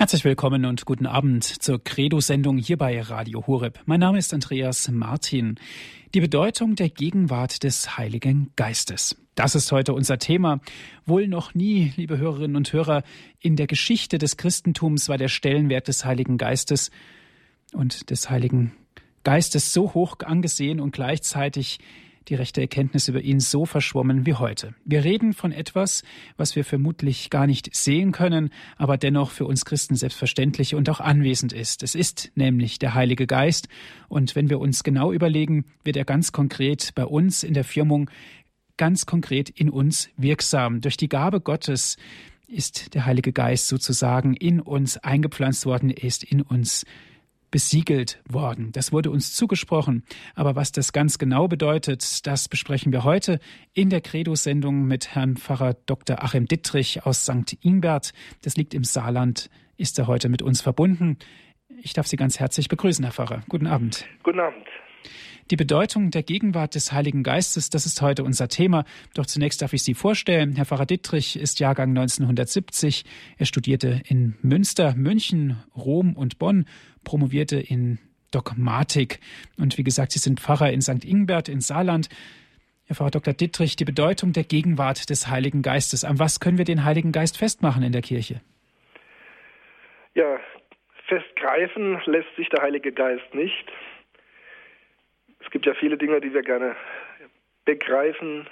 Herzlich willkommen und guten Abend zur Credo-Sendung hier bei Radio Horeb. Mein Name ist Andreas Martin. Die Bedeutung der Gegenwart des Heiligen Geistes. Das ist heute unser Thema. Wohl noch nie, liebe Hörerinnen und Hörer, in der Geschichte des Christentums war der Stellenwert des Heiligen Geistes und des Heiligen Geistes so hoch angesehen und gleichzeitig die rechte Erkenntnis über ihn so verschwommen wie heute. Wir reden von etwas, was wir vermutlich gar nicht sehen können, aber dennoch für uns Christen selbstverständlich und auch anwesend ist. Es ist nämlich der Heilige Geist. Und wenn wir uns genau überlegen, wird er ganz konkret bei uns in der Firmung ganz konkret in uns wirksam. Durch die Gabe Gottes ist der Heilige Geist sozusagen in uns eingepflanzt worden, er ist in uns besiegelt worden. Das wurde uns zugesprochen. Aber was das ganz genau bedeutet, das besprechen wir heute in der Credo-Sendung mit Herrn Pfarrer Dr. Achim Dittrich aus St. Ingbert. Das liegt im Saarland, ist er heute mit uns verbunden. Ich darf Sie ganz herzlich begrüßen, Herr Pfarrer. Guten Abend. Guten Abend. Die Bedeutung der Gegenwart des Heiligen Geistes, das ist heute unser Thema. Doch zunächst darf ich Sie vorstellen. Herr Pfarrer Dittrich ist Jahrgang 1970. Er studierte in Münster, München, Rom und Bonn, promovierte in Dogmatik. Und wie gesagt, Sie sind Pfarrer in St. Ingbert in Saarland. Herr Pfarrer Dr. Dittrich, die Bedeutung der Gegenwart des Heiligen Geistes. An was können wir den Heiligen Geist festmachen in der Kirche? Ja, festgreifen lässt sich der Heilige Geist nicht. Es gibt ja viele Dinge, die wir gerne begreifen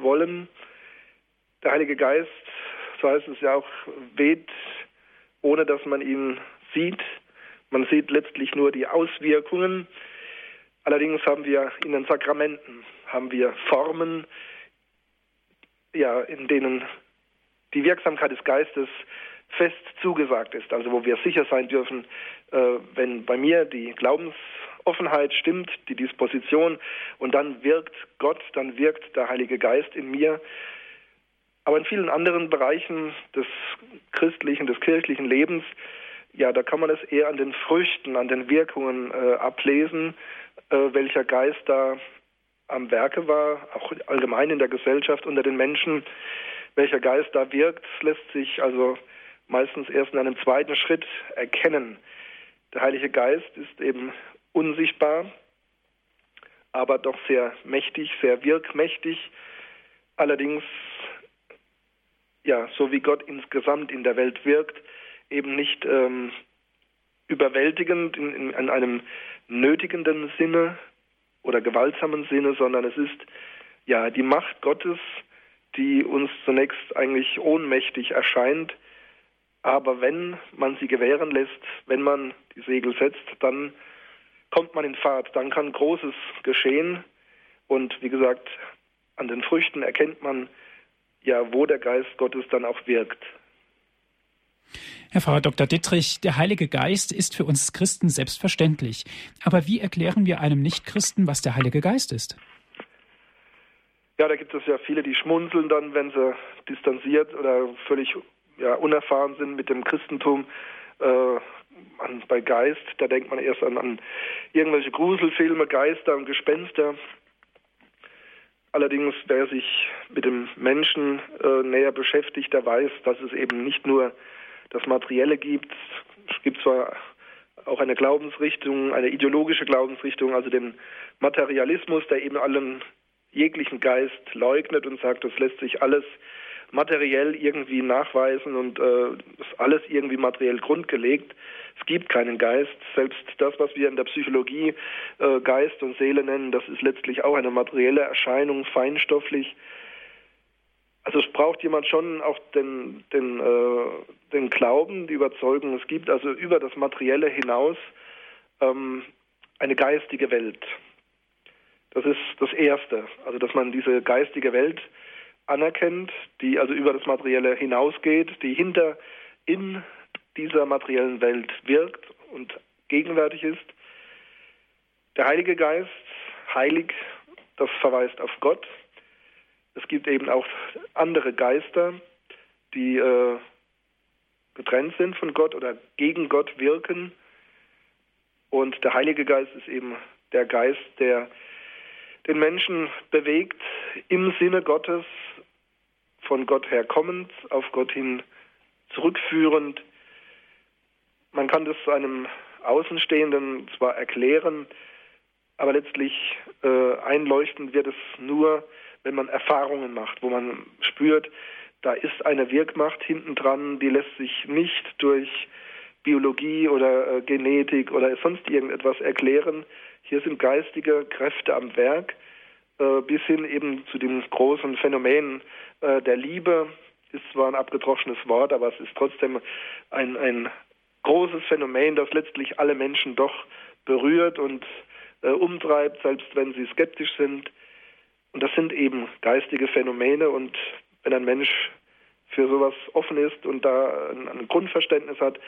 wollen. Der Heilige Geist, so heißt es ja auch, weht, ohne dass man ihn sieht. Man sieht letztlich nur die Auswirkungen. Allerdings haben wir in den Sakramenten haben wir Formen, ja, in denen die Wirksamkeit des Geistes fest zugesagt ist. Also wo wir sicher sein dürfen, äh, wenn bei mir die Glaubens Offenheit stimmt, die Disposition und dann wirkt Gott, dann wirkt der Heilige Geist in mir. Aber in vielen anderen Bereichen des christlichen, des kirchlichen Lebens, ja, da kann man es eher an den Früchten, an den Wirkungen äh, ablesen, äh, welcher Geist da am Werke war, auch allgemein in der Gesellschaft unter den Menschen, welcher Geist da wirkt, lässt sich also meistens erst in einem zweiten Schritt erkennen. Der Heilige Geist ist eben unsichtbar, aber doch sehr mächtig, sehr wirkmächtig. Allerdings, ja, so wie Gott insgesamt in der Welt wirkt, eben nicht ähm, überwältigend in, in, in einem nötigenden Sinne oder gewaltsamen Sinne, sondern es ist ja die Macht Gottes, die uns zunächst eigentlich ohnmächtig erscheint, aber wenn man sie gewähren lässt, wenn man die Segel setzt, dann kommt man in Fahrt, dann kann Großes geschehen. Und wie gesagt, an den Früchten erkennt man ja, wo der Geist Gottes dann auch wirkt. Herr Pfarrer Dr. Dittrich, der Heilige Geist ist für uns Christen selbstverständlich. Aber wie erklären wir einem Nichtchristen, was der Heilige Geist ist? Ja, da gibt es ja viele, die schmunzeln dann, wenn sie distanziert oder völlig ja, unerfahren sind mit dem Christentum. Äh, an, bei Geist, da denkt man erst an, an irgendwelche Gruselfilme, Geister und Gespenster. Allerdings, wer sich mit dem Menschen äh, näher beschäftigt, der weiß, dass es eben nicht nur das Materielle gibt. Es gibt zwar auch eine Glaubensrichtung, eine ideologische Glaubensrichtung, also den Materialismus, der eben allen jeglichen Geist leugnet und sagt, das lässt sich alles materiell irgendwie nachweisen und äh, ist alles irgendwie materiell grundgelegt. Es gibt keinen Geist. Selbst das, was wir in der Psychologie äh, Geist und Seele nennen, das ist letztlich auch eine materielle Erscheinung, feinstofflich. Also es braucht jemand schon auch den, den, äh, den Glauben, die Überzeugung, es gibt also über das Materielle hinaus ähm, eine geistige Welt. Das ist das Erste, also dass man diese geistige Welt anerkennt, die also über das Materielle hinausgeht, die hinter in dieser materiellen Welt wirkt und gegenwärtig ist. Der Heilige Geist, heilig, das verweist auf Gott. Es gibt eben auch andere Geister, die äh, getrennt sind von Gott oder gegen Gott wirken. Und der Heilige Geist ist eben der Geist, der den Menschen bewegt im Sinne Gottes, von Gott her kommend, auf Gott hin zurückführend, kann das einem Außenstehenden zwar erklären, aber letztlich äh, einleuchtend wird es nur, wenn man Erfahrungen macht, wo man spürt, da ist eine Wirkmacht hinten dran, die lässt sich nicht durch Biologie oder äh, Genetik oder sonst irgendetwas erklären. Hier sind geistige Kräfte am Werk, bis hin eben zu dem großen Phänomen äh, der Liebe. Ist zwar ein abgedroschenes Wort, aber es ist trotzdem ein, ein großes Phänomen, das letztlich alle Menschen doch berührt und äh, umtreibt, selbst wenn sie skeptisch sind. Und das sind eben geistige Phänomene und wenn ein Mensch für sowas offen ist und da ein, ein Grundverständnis hat,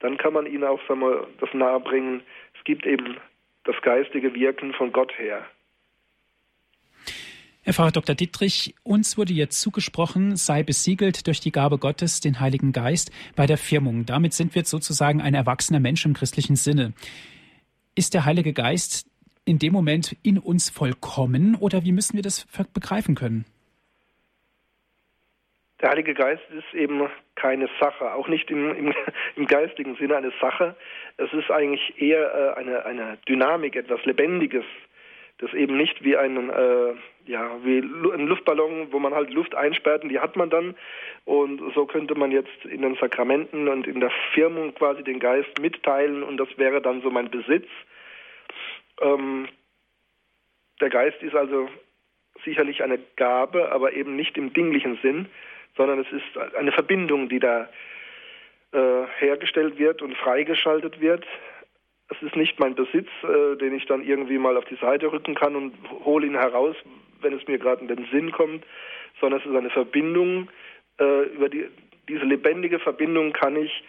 dann kann man ihnen auch sagen wir, das nahebringen. Es gibt eben das geistige Wirken von Gott her. Herr Pfarrer Dr. Dietrich, uns wurde jetzt zugesprochen, sei besiegelt durch die Gabe Gottes, den Heiligen Geist, bei der Firmung. Damit sind wir sozusagen ein erwachsener Mensch im christlichen Sinne. Ist der Heilige Geist in dem Moment in uns vollkommen oder wie müssen wir das begreifen können? Der Heilige Geist ist eben keine Sache, auch nicht im, im, im geistigen Sinne eine Sache. Es ist eigentlich eher äh, eine, eine Dynamik, etwas Lebendiges, das eben nicht wie ein, äh, ja, wie ein Luftballon, wo man halt Luft einsperrt und die hat man dann. Und so könnte man jetzt in den Sakramenten und in der Firmung quasi den Geist mitteilen und das wäre dann so mein Besitz. Ähm, der Geist ist also sicherlich eine Gabe, aber eben nicht im dinglichen Sinn, sondern es ist eine Verbindung, die da äh, hergestellt wird und freigeschaltet wird. Es ist nicht mein Besitz, äh, den ich dann irgendwie mal auf die Seite rücken kann und hole ihn heraus, wenn es mir gerade in den Sinn kommt, sondern es ist eine Verbindung. Äh, über die, diese lebendige Verbindung kann ich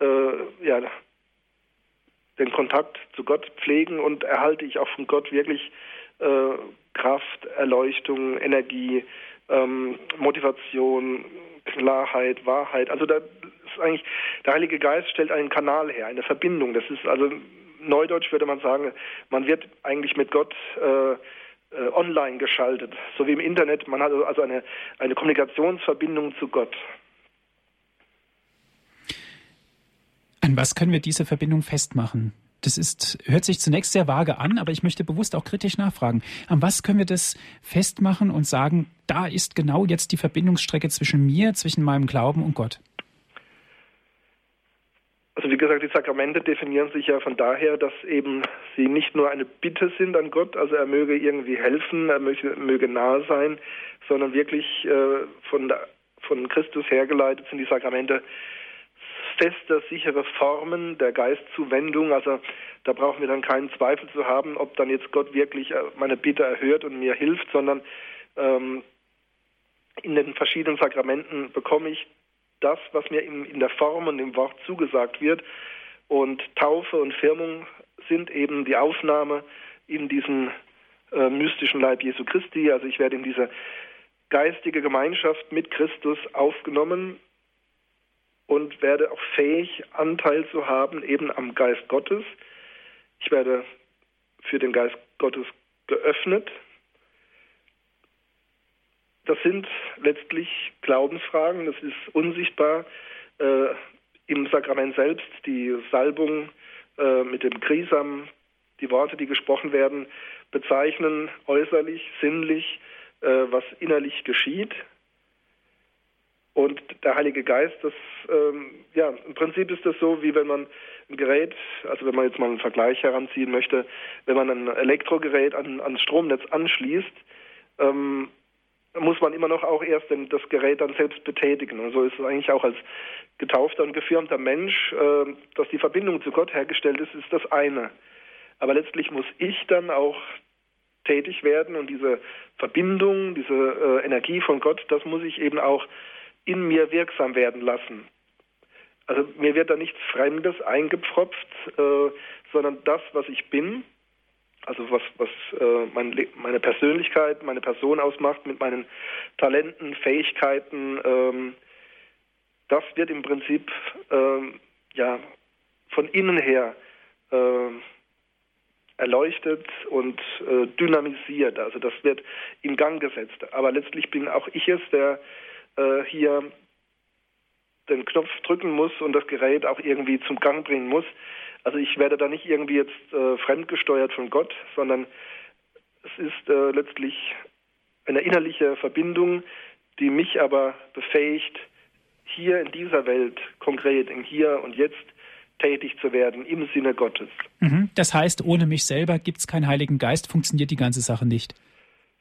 äh, ja, den Kontakt zu Gott pflegen und erhalte ich auch von Gott wirklich äh, Kraft, Erleuchtung, Energie, ähm, Motivation, Klarheit, Wahrheit. Also da ist eigentlich der Heilige Geist stellt einen Kanal her, eine Verbindung. Das ist also neudeutsch würde man sagen, man wird eigentlich mit Gott äh, äh, online geschaltet, so wie im Internet. Man hat also eine, eine Kommunikationsverbindung zu Gott. An was können wir diese Verbindung festmachen? Das ist, hört sich zunächst sehr vage an, aber ich möchte bewusst auch kritisch nachfragen. An was können wir das festmachen und sagen, da ist genau jetzt die Verbindungsstrecke zwischen mir, zwischen meinem Glauben und Gott? Also wie gesagt, die Sakramente definieren sich ja von daher, dass eben sie nicht nur eine Bitte sind an Gott, also er möge irgendwie helfen, er möge, möge nahe sein, sondern wirklich äh, von, von Christus hergeleitet sind die Sakramente feste, sichere Formen der Geistzuwendung. Also da brauchen wir dann keinen Zweifel zu haben, ob dann jetzt Gott wirklich äh, meine Bitte erhört und mir hilft, sondern ähm, in den verschiedenen Sakramenten bekomme ich das, was mir in, in der Form und im Wort zugesagt wird. Und Taufe und Firmung sind eben die Aufnahme in diesen äh, mystischen Leib Jesu Christi. Also ich werde in diese geistige Gemeinschaft mit Christus aufgenommen und werde auch fähig, Anteil zu haben eben am Geist Gottes. Ich werde für den Geist Gottes geöffnet. Das sind letztlich Glaubensfragen, das ist unsichtbar äh, im Sakrament selbst, die Salbung äh, mit dem Krisam, die Worte, die gesprochen werden, bezeichnen äußerlich, sinnlich, äh, was innerlich geschieht. Und der Heilige Geist, das, ähm, ja, im Prinzip ist das so, wie wenn man ein Gerät, also wenn man jetzt mal einen Vergleich heranziehen möchte, wenn man ein Elektrogerät an, ans Stromnetz anschließt, ähm, muss man immer noch auch erst das Gerät dann selbst betätigen. Und so ist es eigentlich auch als getaufter und gefirmter Mensch, äh, dass die Verbindung zu Gott hergestellt ist, ist das eine. Aber letztlich muss ich dann auch tätig werden und diese Verbindung, diese äh, Energie von Gott, das muss ich eben auch in mir wirksam werden lassen. Also mir wird da nichts Fremdes eingepfropft, äh, sondern das, was ich bin, also was, was äh, mein, meine Persönlichkeit, meine Person ausmacht mit meinen Talenten, Fähigkeiten, ähm, das wird im Prinzip ähm, ja, von innen her äh, erleuchtet und äh, dynamisiert. Also das wird in Gang gesetzt. Aber letztlich bin auch ich es, der äh, hier den Knopf drücken muss und das Gerät auch irgendwie zum Gang bringen muss. Also ich werde da nicht irgendwie jetzt äh, fremdgesteuert von Gott, sondern es ist äh, letztlich eine innerliche Verbindung, die mich aber befähigt, hier in dieser Welt, konkret im Hier und Jetzt, tätig zu werden im Sinne Gottes. Mhm. Das heißt, ohne mich selber gibt es keinen Heiligen Geist, funktioniert die ganze Sache nicht.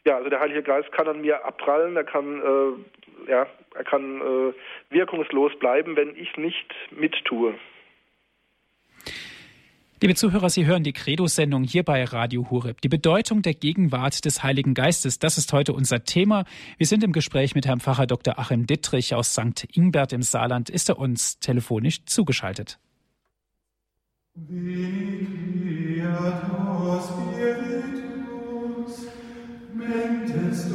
Ja, also der Heilige Geist kann an mir abprallen, er kann, äh, ja, er kann äh, wirkungslos bleiben, wenn ich nicht mittue. Liebe Zuhörer, Sie hören die Credo-Sendung hier bei Radio Hureb. Die Bedeutung der Gegenwart des Heiligen Geistes, das ist heute unser Thema. Wir sind im Gespräch mit Herrn Pfarrer Dr. Achim Dittrich aus St. Ingbert im Saarland. Ist er uns telefonisch zugeschaltet? Mentes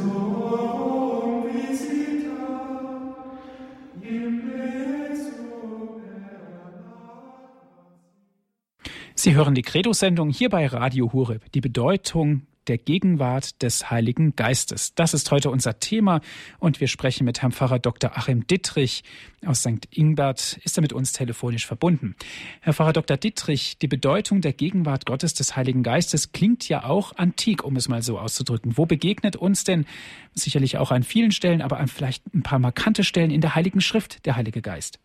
Sie hören die Credo-Sendung hier bei Radio Hureb. Die Bedeutung der Gegenwart des Heiligen Geistes. Das ist heute unser Thema und wir sprechen mit Herrn Pfarrer Dr. Achim Dittrich aus St. Ingbert. Ist er mit uns telefonisch verbunden? Herr Pfarrer Dr. Dittrich, die Bedeutung der Gegenwart Gottes des Heiligen Geistes klingt ja auch antik, um es mal so auszudrücken. Wo begegnet uns denn sicherlich auch an vielen Stellen, aber an vielleicht ein paar markante Stellen in der Heiligen Schrift der Heilige Geist?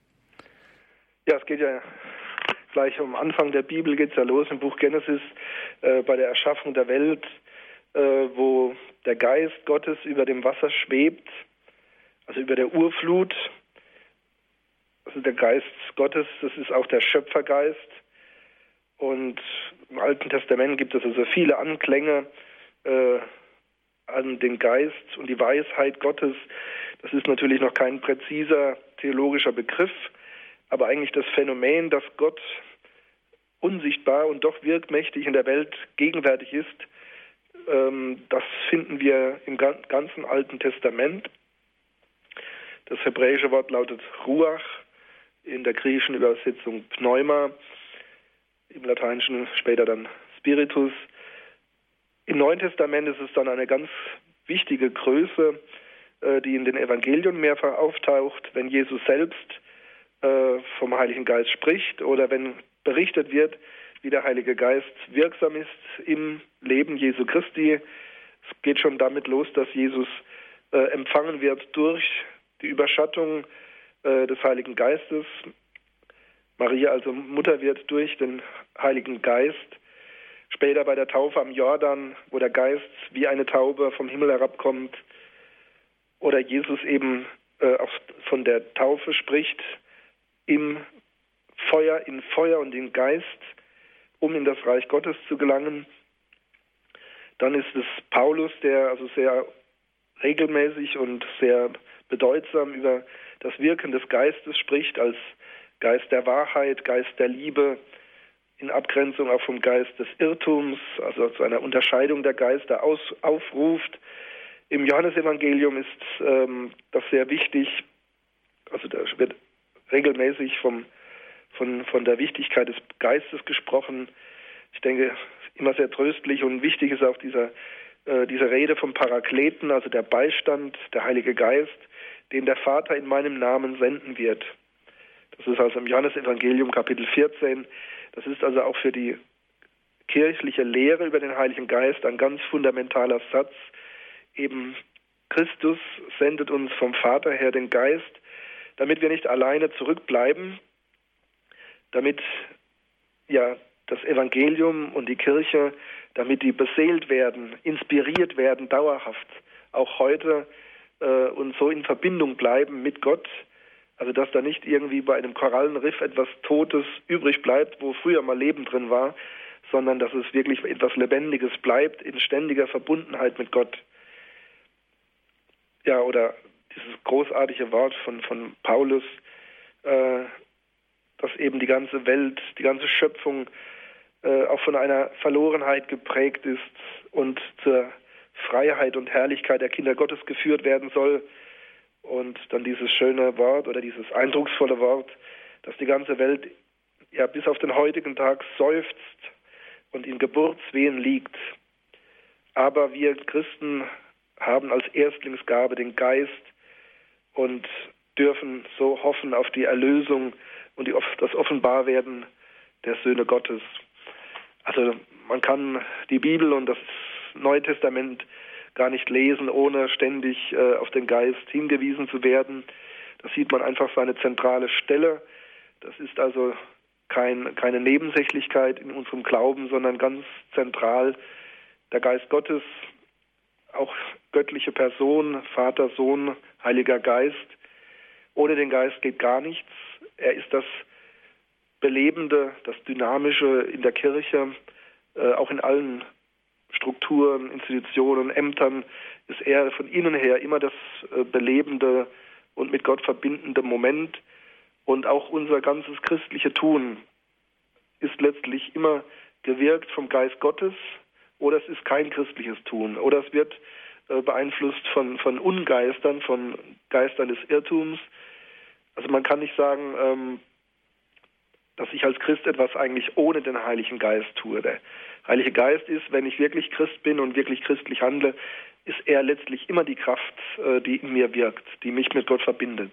Ja, es geht ja gleich am Anfang der Bibel geht es ja los im Buch Genesis äh, bei der Erschaffung der Welt, äh, wo der Geist Gottes über dem Wasser schwebt, also über der Urflut. Also der Geist Gottes, das ist auch der Schöpfergeist. Und im Alten Testament gibt es also viele Anklänge äh, an den Geist und die Weisheit Gottes. Das ist natürlich noch kein präziser theologischer Begriff, aber eigentlich das Phänomen, dass Gott unsichtbar und doch wirkmächtig in der Welt gegenwärtig ist, ähm, das finden wir im ganzen Alten Testament. Das hebräische Wort lautet Ruach, in der griechischen Übersetzung Pneuma, im lateinischen später dann Spiritus. Im Neuen Testament ist es dann eine ganz wichtige Größe, äh, die in den Evangelien mehrfach auftaucht, wenn Jesus selbst äh, vom Heiligen Geist spricht oder wenn berichtet wird, wie der Heilige Geist wirksam ist im Leben Jesu Christi. Es geht schon damit los, dass Jesus äh, empfangen wird durch die Überschattung äh, des Heiligen Geistes. Maria also Mutter wird durch den Heiligen Geist. Später bei der Taufe am Jordan, wo der Geist wie eine Taube vom Himmel herabkommt. Oder Jesus eben äh, auch von der Taufe spricht, im Feuer, in Feuer und in Geist, um in das Reich Gottes zu gelangen. Dann ist es Paulus, der also sehr regelmäßig und sehr bedeutsam über das Wirken des Geistes spricht, als Geist der Wahrheit, Geist der Liebe, in Abgrenzung auch vom Geist des Irrtums, also zu einer Unterscheidung der Geister aus, aufruft. Im Johannesevangelium ist ähm, das sehr wichtig. Also da wird regelmäßig vom, von, von der Wichtigkeit des Geistes gesprochen. Ich denke, immer sehr tröstlich und wichtig ist auch dieser, äh, diese Rede vom Parakleten, also der Beistand, der Heilige Geist, den der Vater in meinem Namen senden wird. Das ist also im Johannesevangelium Kapitel 14. Das ist also auch für die kirchliche Lehre über den Heiligen Geist ein ganz fundamentaler Satz. Eben Christus sendet uns vom Vater her den Geist, damit wir nicht alleine zurückbleiben, damit ja das Evangelium und die Kirche, damit die beseelt werden, inspiriert werden, dauerhaft, auch heute äh, und so in Verbindung bleiben mit Gott, also dass da nicht irgendwie bei einem Korallenriff etwas Totes übrig bleibt, wo früher mal Leben drin war, sondern dass es wirklich etwas Lebendiges bleibt in ständiger Verbundenheit mit Gott. Ja, oder dieses großartige Wort von, von Paulus, äh, dass eben die ganze Welt, die ganze Schöpfung äh, auch von einer Verlorenheit geprägt ist und zur Freiheit und Herrlichkeit der Kinder Gottes geführt werden soll. Und dann dieses schöne Wort oder dieses eindrucksvolle Wort, dass die ganze Welt ja bis auf den heutigen Tag seufzt und in Geburtswehen liegt. Aber wir Christen haben als Erstlingsgabe den Geist und dürfen so hoffen auf die Erlösung und die, das Offenbarwerden der Söhne Gottes. Also man kann die Bibel und das Neue Testament gar nicht lesen, ohne ständig äh, auf den Geist hingewiesen zu werden. Da sieht man einfach seine zentrale Stelle. Das ist also kein, keine Nebensächlichkeit in unserem Glauben, sondern ganz zentral der Geist Gottes, auch göttliche Person, Vater, Sohn, Heiliger Geist. Ohne den Geist geht gar nichts. Er ist das Belebende, das Dynamische in der Kirche, äh, auch in allen Strukturen, Institutionen, Ämtern ist er von innen her immer das äh, belebende und mit Gott verbindende Moment. Und auch unser ganzes christliche Tun ist letztlich immer gewirkt vom Geist Gottes oder es ist kein christliches Tun oder es wird äh, beeinflusst von, von Ungeistern, von Geistern des Irrtums. Also man kann nicht sagen, ähm, dass ich als Christ etwas eigentlich ohne den Heiligen Geist tue. Der Heilige Geist ist, wenn ich wirklich Christ bin und wirklich christlich handle, ist er letztlich immer die Kraft, äh, die in mir wirkt, die mich mit Gott verbindet.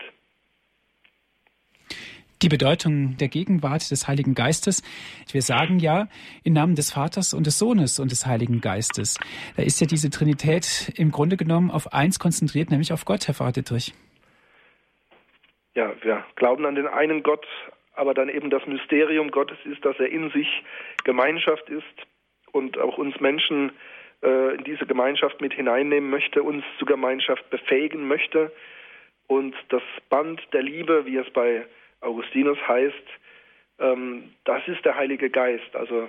Die Bedeutung der Gegenwart des Heiligen Geistes. Wir sagen ja im Namen des Vaters und des Sohnes und des Heiligen Geistes. Da ist ja diese Trinität im Grunde genommen auf eins konzentriert, nämlich auf Gott, Herr Pfarrer Dittrich. Ja, wir glauben an den einen Gott, aber dann eben das Mysterium Gottes ist, dass er in sich Gemeinschaft ist und auch uns Menschen äh, in diese Gemeinschaft mit hineinnehmen möchte, uns zur Gemeinschaft befähigen möchte. Und das Band der Liebe, wie es bei Augustinus heißt, ähm, das ist der Heilige Geist. Also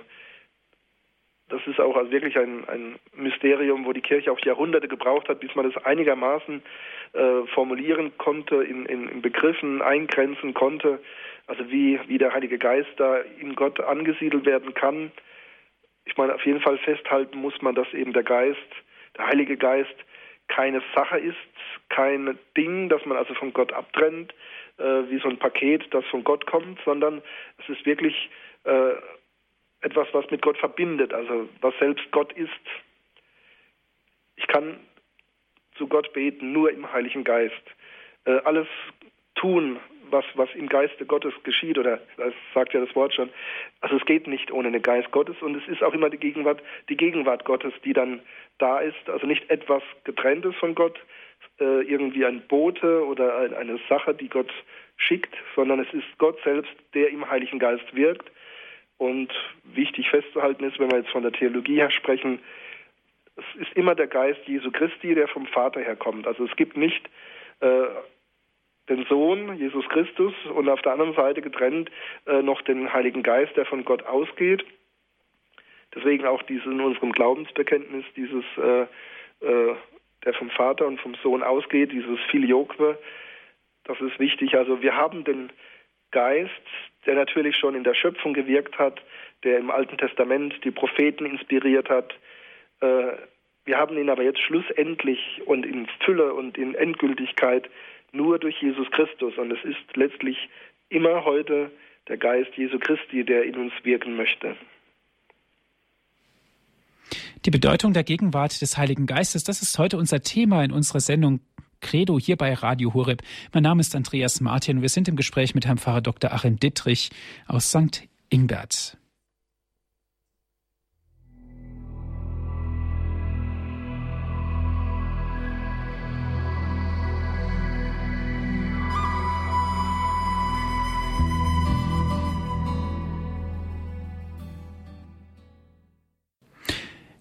das ist auch also wirklich ein, ein Mysterium, wo die Kirche auch Jahrhunderte gebraucht hat, bis man das einigermaßen äh, formulieren konnte, in, in, in, Begriffen eingrenzen konnte. Also wie, wie der Heilige Geist da in Gott angesiedelt werden kann. Ich meine, auf jeden Fall festhalten muss man, dass eben der Geist, der Heilige Geist, keine Sache ist, kein Ding, das man also von Gott abtrennt, äh, wie so ein Paket, das von Gott kommt, sondern es ist wirklich äh, etwas, was mit Gott verbindet, also was selbst Gott ist. Ich kann zu Gott beten, nur im Heiligen Geist. Äh, alles tun, was, was im Geiste Gottes geschieht, oder das sagt ja das Wort schon. Also es geht nicht ohne den Geist Gottes und es ist auch immer die Gegenwart, die Gegenwart Gottes, die dann da ist. Also nicht etwas getrenntes von Gott, äh, irgendwie ein Bote oder ein, eine Sache, die Gott schickt, sondern es ist Gott selbst, der im Heiligen Geist wirkt und wichtig festzuhalten ist, wenn wir jetzt von der Theologie her sprechen, es ist immer der Geist Jesu Christi, der vom Vater herkommt. Also es gibt nicht äh, den Sohn, Jesus Christus, und auf der anderen Seite getrennt äh, noch den Heiligen Geist, der von Gott ausgeht. Deswegen auch dieses in unserem Glaubensbekenntnis, dieses, äh, äh, der vom Vater und vom Sohn ausgeht, dieses Filioque, das ist wichtig. Also wir haben den Geist, der natürlich schon in der Schöpfung gewirkt hat, der im Alten Testament die Propheten inspiriert hat. Äh, wir haben ihn aber jetzt schlussendlich und in Fülle und in Endgültigkeit nur durch Jesus Christus. Und es ist letztlich immer heute der Geist Jesu Christi, der in uns wirken möchte. Die Bedeutung der Gegenwart des Heiligen Geistes, das ist heute unser Thema in unserer Sendung Credo hier bei Radio Horeb. Mein Name ist Andreas Martin. Wir sind im Gespräch mit Herrn Pfarrer Dr. Achim Dittrich aus St. Ingbert.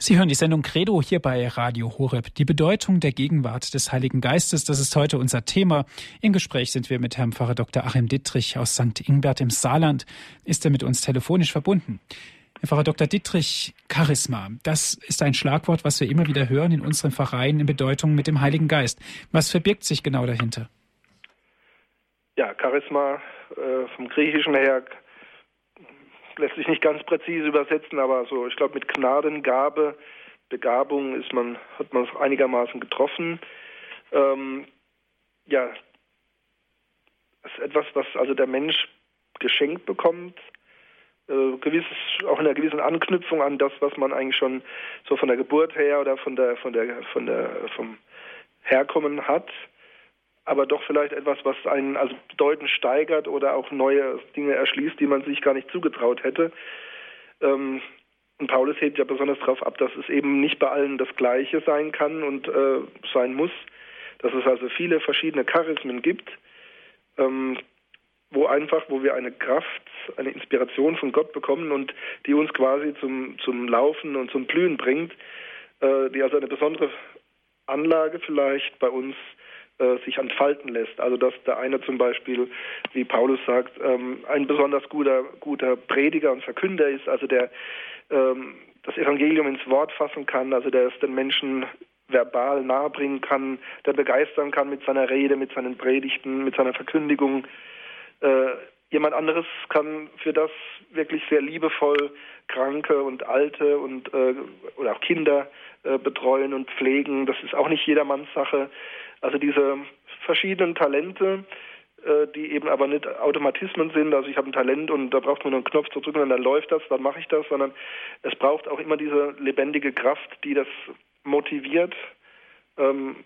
Sie hören die Sendung Credo hier bei Radio Horeb. Die Bedeutung der Gegenwart des Heiligen Geistes, das ist heute unser Thema. Im Gespräch sind wir mit Herrn Pfarrer Dr. Achim Dittrich aus St. Ingbert im Saarland. Ist er mit uns telefonisch verbunden? Herr Pfarrer Dr. Dittrich, Charisma, das ist ein Schlagwort, was wir immer wieder hören in unseren Pfarreien in Bedeutung mit dem Heiligen Geist. Was verbirgt sich genau dahinter? Ja, Charisma äh, vom Griechischen her lässt sich nicht ganz präzise übersetzen, aber so, ich glaube, mit Gnadengabe, Begabung ist man, hat man es einigermaßen getroffen. Ähm, ja, ist etwas, was also der Mensch geschenkt bekommt, äh, gewisses, auch in einer gewissen Anknüpfung an das, was man eigentlich schon so von der Geburt her oder von der, von der, von der, vom Herkommen hat. Aber doch vielleicht etwas, was einen also bedeutend steigert oder auch neue Dinge erschließt, die man sich gar nicht zugetraut hätte. Ähm, und Paulus hebt ja besonders darauf ab, dass es eben nicht bei allen das Gleiche sein kann und äh, sein muss, dass es also viele verschiedene Charismen gibt, ähm, wo einfach, wo wir eine Kraft, eine Inspiration von Gott bekommen und die uns quasi zum, zum Laufen und zum Blühen bringt, äh, die also eine besondere Anlage vielleicht bei uns äh, sich entfalten lässt. Also dass der eine zum Beispiel, wie Paulus sagt, ähm, ein besonders guter, guter Prediger und Verkünder ist, also der ähm, das Evangelium ins Wort fassen kann, also der es den Menschen verbal nahebringen kann, der begeistern kann mit seiner Rede, mit seinen Predigten, mit seiner Verkündigung. Äh, jemand anderes kann für das wirklich sehr liebevoll Kranke und Alte und äh, oder auch Kinder äh, betreuen und pflegen. Das ist auch nicht jedermanns Sache. Also diese verschiedenen Talente, äh, die eben aber nicht Automatismen sind. Also ich habe ein Talent und da braucht man nur einen Knopf zu drücken und dann läuft das, dann mache ich das, sondern es braucht auch immer diese lebendige Kraft, die das motiviert. Ähm,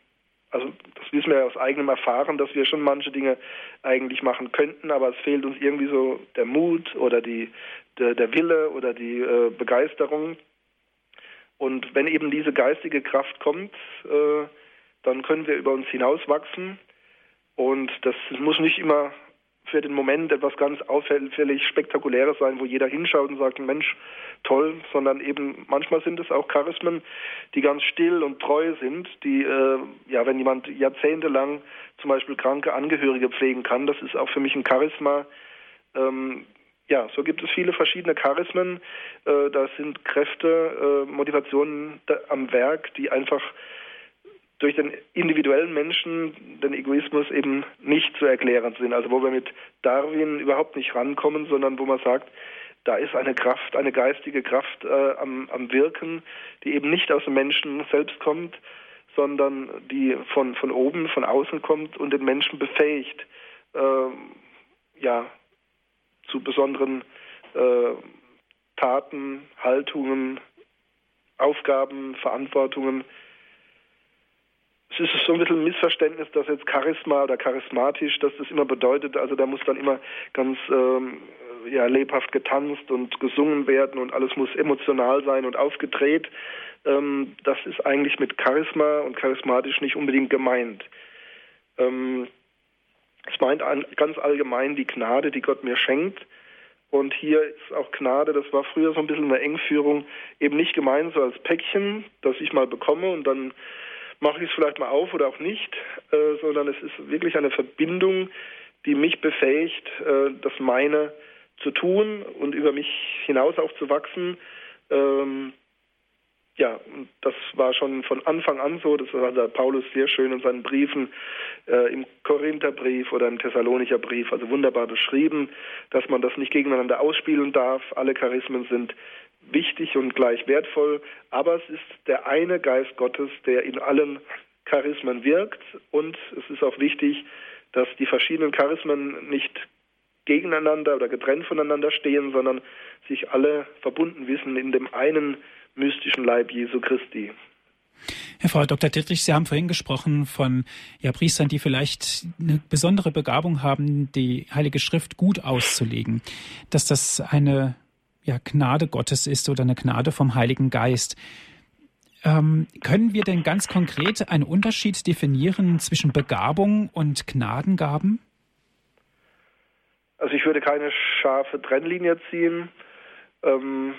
also das wissen wir ja aus eigenem Erfahren, dass wir schon manche Dinge eigentlich machen könnten, aber es fehlt uns irgendwie so der Mut oder die, der, der Wille oder die äh, Begeisterung. Und wenn eben diese geistige Kraft kommt, äh, dann können wir über uns hinauswachsen. Und das muss nicht immer für den Moment etwas ganz auffällig Spektakuläres sein, wo jeder hinschaut und sagt, Mensch, toll, sondern eben manchmal sind es auch Charismen, die ganz still und treu sind, die, äh, ja, wenn jemand jahrzehntelang zum Beispiel kranke Angehörige pflegen kann, das ist auch für mich ein Charisma. Ähm, ja, so gibt es viele verschiedene Charismen. Äh, da sind Kräfte, äh, Motivationen am Werk, die einfach durch den individuellen Menschen, den Egoismus eben nicht zu erklären sind. Also wo wir mit Darwin überhaupt nicht rankommen, sondern wo man sagt, da ist eine Kraft, eine geistige Kraft äh, am, am Wirken, die eben nicht aus dem Menschen selbst kommt, sondern die von, von oben, von außen kommt und den Menschen befähigt, äh, ja, zu besonderen äh, Taten, Haltungen, Aufgaben, Verantwortungen, es ist so ein bisschen ein Missverständnis, dass jetzt Charisma oder charismatisch, dass das immer bedeutet, also da muss dann immer ganz ähm, ja, lebhaft getanzt und gesungen werden und alles muss emotional sein und aufgedreht. Ähm, das ist eigentlich mit Charisma und charismatisch nicht unbedingt gemeint. Ähm, es meint an, ganz allgemein die Gnade, die Gott mir schenkt. Und hier ist auch Gnade, das war früher so ein bisschen eine Engführung, eben nicht gemeint so als Päckchen, das ich mal bekomme und dann mache ich es vielleicht mal auf oder auch nicht, äh, sondern es ist wirklich eine Verbindung, die mich befähigt, äh, das meine zu tun und über mich hinaus auch zu wachsen. Ähm, ja, das war schon von Anfang an so. Das hat der Paulus sehr schön in seinen Briefen äh, im Korintherbrief oder im Thessalonicher Brief, also wunderbar beschrieben, dass man das nicht gegeneinander ausspielen darf. Alle Charismen sind wichtig und gleich wertvoll, aber es ist der eine Geist Gottes, der in allen Charismen wirkt und es ist auch wichtig, dass die verschiedenen Charismen nicht gegeneinander oder getrennt voneinander stehen, sondern sich alle verbunden wissen in dem einen mystischen Leib Jesu Christi. Herr Frau Dr. Dittrich, Sie haben vorhin gesprochen von ja, Priestern, die vielleicht eine besondere Begabung haben, die Heilige Schrift gut auszulegen, dass das eine ja, Gnade Gottes ist oder eine Gnade vom Heiligen Geist. Ähm, können wir denn ganz konkret einen Unterschied definieren zwischen Begabung und Gnadengaben? Also ich würde keine scharfe Trennlinie ziehen. Ähm,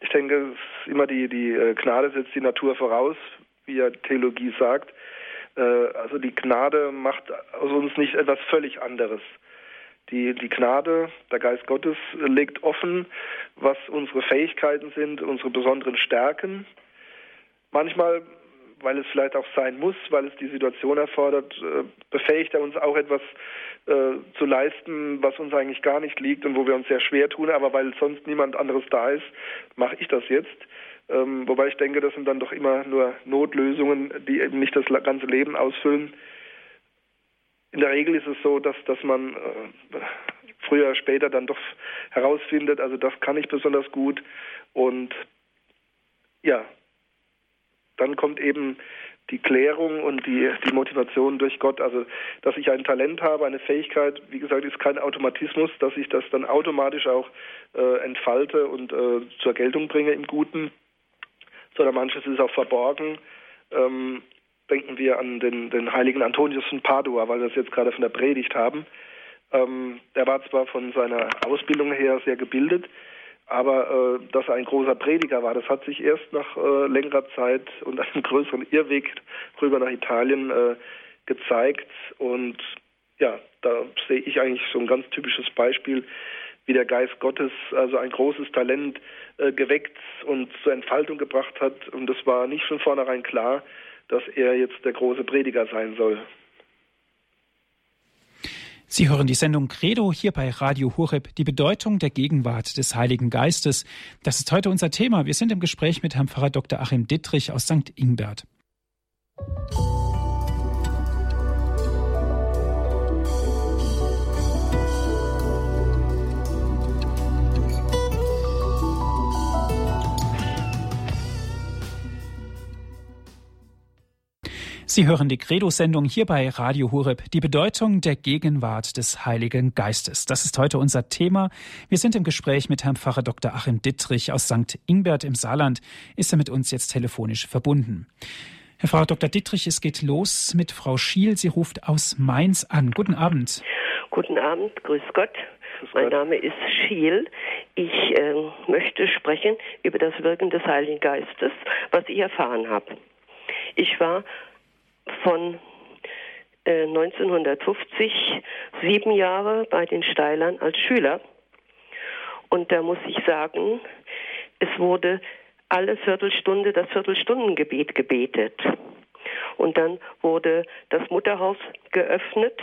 ich denke, es ist immer die, die äh, Gnade setzt die Natur voraus, wie ja Theologie sagt. Äh, also die Gnade macht aus uns nicht etwas völlig anderes. Die, die Gnade, der Geist Gottes legt offen, was unsere Fähigkeiten sind, unsere besonderen Stärken. Manchmal, weil es vielleicht auch sein muss, weil es die Situation erfordert, äh, befähigt er uns auch etwas äh, zu leisten, was uns eigentlich gar nicht liegt und wo wir uns sehr schwer tun, aber weil sonst niemand anderes da ist, mache ich das jetzt. Ähm, wobei ich denke, das sind dann doch immer nur Notlösungen, die eben nicht das ganze Leben ausfüllen in der Regel ist es so, dass, dass man äh, früher oder später dann doch herausfindet, also das kann ich besonders gut und ja, dann kommt eben die Klärung und die, die Motivation durch Gott. Also, dass ich ein Talent habe, eine Fähigkeit, wie gesagt, ist kein Automatismus, dass ich das dann automatisch auch äh, entfalte und äh, zur Geltung bringe im Guten, sondern manches ist auch verborgen. Ähm, denken wir an den, den heiligen Antonius von Padua, weil wir es jetzt gerade von der Predigt haben. Ähm, er war zwar von seiner Ausbildung her sehr gebildet, aber äh, dass er ein großer Prediger war, das hat sich erst nach äh, längerer Zeit und einem größeren Irrweg rüber nach Italien äh, gezeigt. Und ja, da sehe ich eigentlich so ein ganz typisches Beispiel, wie der Geist Gottes also ein großes Talent äh, geweckt und zur Entfaltung gebracht hat. Und es war nicht von vornherein klar, dass er jetzt der große Prediger sein soll. Sie hören die Sendung Credo hier bei Radio Horeb, die Bedeutung der Gegenwart des Heiligen Geistes. Das ist heute unser Thema. Wir sind im Gespräch mit Herrn Pfarrer Dr. Achim Dittrich aus St. Ingbert. Sie hören die Credo-Sendung hier bei Radio Hureb, die Bedeutung der Gegenwart des Heiligen Geistes. Das ist heute unser Thema. Wir sind im Gespräch mit Herrn Pfarrer Dr. Achim Dittrich aus St. Ingbert im Saarland. Ist er mit uns jetzt telefonisch verbunden? Herr Pfarrer Dr. Dittrich, es geht los mit Frau Schiel. Sie ruft aus Mainz an. Guten Abend. Guten Abend, grüß Gott. Mein Name ist Schiel. Ich äh, möchte sprechen über das Wirken des Heiligen Geistes, was ich erfahren habe. Ich war von äh, 1950 sieben Jahre bei den Steilern als Schüler. Und da muss ich sagen, es wurde alle Viertelstunde das Viertelstundengebet gebetet. Und dann wurde das Mutterhaus geöffnet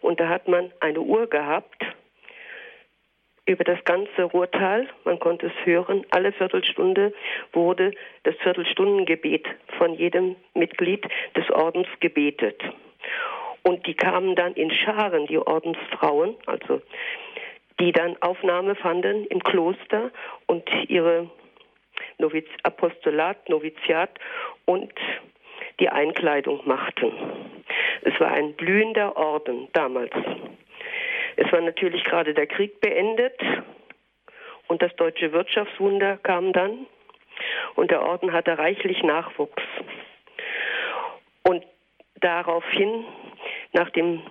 und da hat man eine Uhr gehabt über das ganze Ruhrtal. Man konnte es hören. Alle Viertelstunde wurde das Viertelstundengebet von jedem Mitglied des Ordens gebetet. Und die kamen dann in Scharen, die Ordensfrauen, also die dann Aufnahme fanden im Kloster und ihre Noviz Apostolat, Noviziat und die Einkleidung machten. Es war ein blühender Orden damals. Es war natürlich gerade der Krieg beendet und das deutsche Wirtschaftswunder kam dann und der Orden hatte reichlich Nachwuchs. Und daraufhin, nach, dem,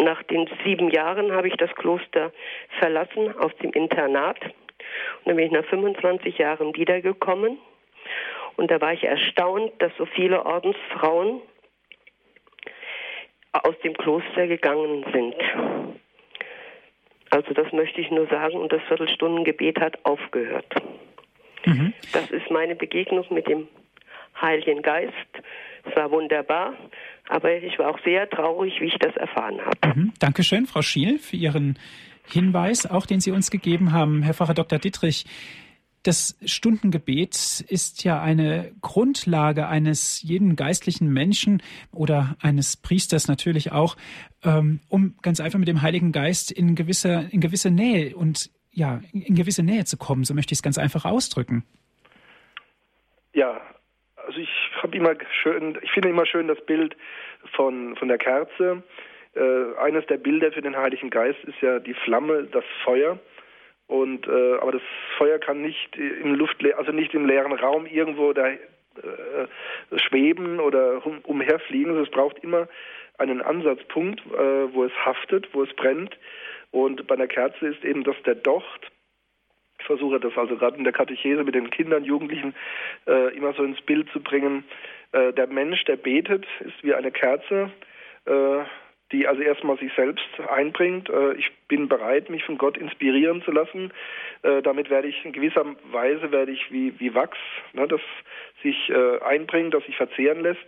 nach den sieben Jahren, habe ich das Kloster verlassen aus dem Internat. Und dann bin ich nach 25 Jahren wiedergekommen. Und da war ich erstaunt, dass so viele Ordensfrauen aus dem Kloster gegangen sind. Also das möchte ich nur sagen und das Viertelstundengebet hat aufgehört. Mhm. Das ist meine Begegnung mit dem Heiligen Geist. Es war wunderbar, aber ich war auch sehr traurig, wie ich das erfahren habe. Mhm. Dankeschön, Frau Schiel, für Ihren Hinweis, auch den Sie uns gegeben haben. Herr Pfarrer Dr. Dittrich, das Stundengebet ist ja eine Grundlage eines jeden geistlichen Menschen oder eines Priesters natürlich auch, ähm, um ganz einfach mit dem Heiligen Geist in gewisse, in gewisse Nähe und ja, in gewisse Nähe zu kommen. So möchte ich es ganz einfach ausdrücken. Ja, also ich habe immer schön, ich finde immer schön das Bild von, von der Kerze. Äh, eines der Bilder für den Heiligen Geist ist ja die Flamme, das Feuer. Und äh, aber das Feuer kann nicht im Luftleer, also nicht im leeren Raum irgendwo da äh, schweben oder um, umherfliegen. Also es braucht immer einen Ansatzpunkt, äh, wo es haftet, wo es brennt. Und bei einer Kerze ist eben das der Docht. Ich versuche das also gerade in der Katechese mit den Kindern, Jugendlichen äh, immer so ins Bild zu bringen. Äh, der Mensch, der betet, ist wie eine Kerze. Die also erstmal sich selbst einbringt. Äh, ich bin bereit, mich von Gott inspirieren zu lassen. Äh, damit werde ich in gewisser Weise werde ich wie, wie Wachs, ne, das sich äh, einbringt, das sich verzehren lässt.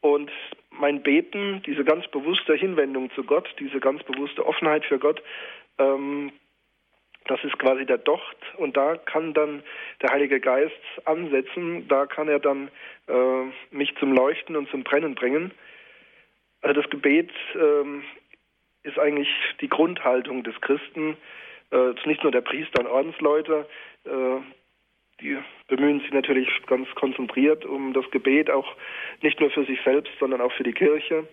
Und mein Beten, diese ganz bewusste Hinwendung zu Gott, diese ganz bewusste Offenheit für Gott, ähm, das ist quasi der Docht und da kann dann der Heilige Geist ansetzen, da kann er dann äh, mich zum Leuchten und zum Brennen bringen. Also das Gebet ähm, ist eigentlich die Grundhaltung des Christen, äh, nicht nur der Priester und Ordensleute. Äh, die bemühen sich natürlich ganz konzentriert um das Gebet, auch nicht nur für sich selbst, sondern auch für die Kirche.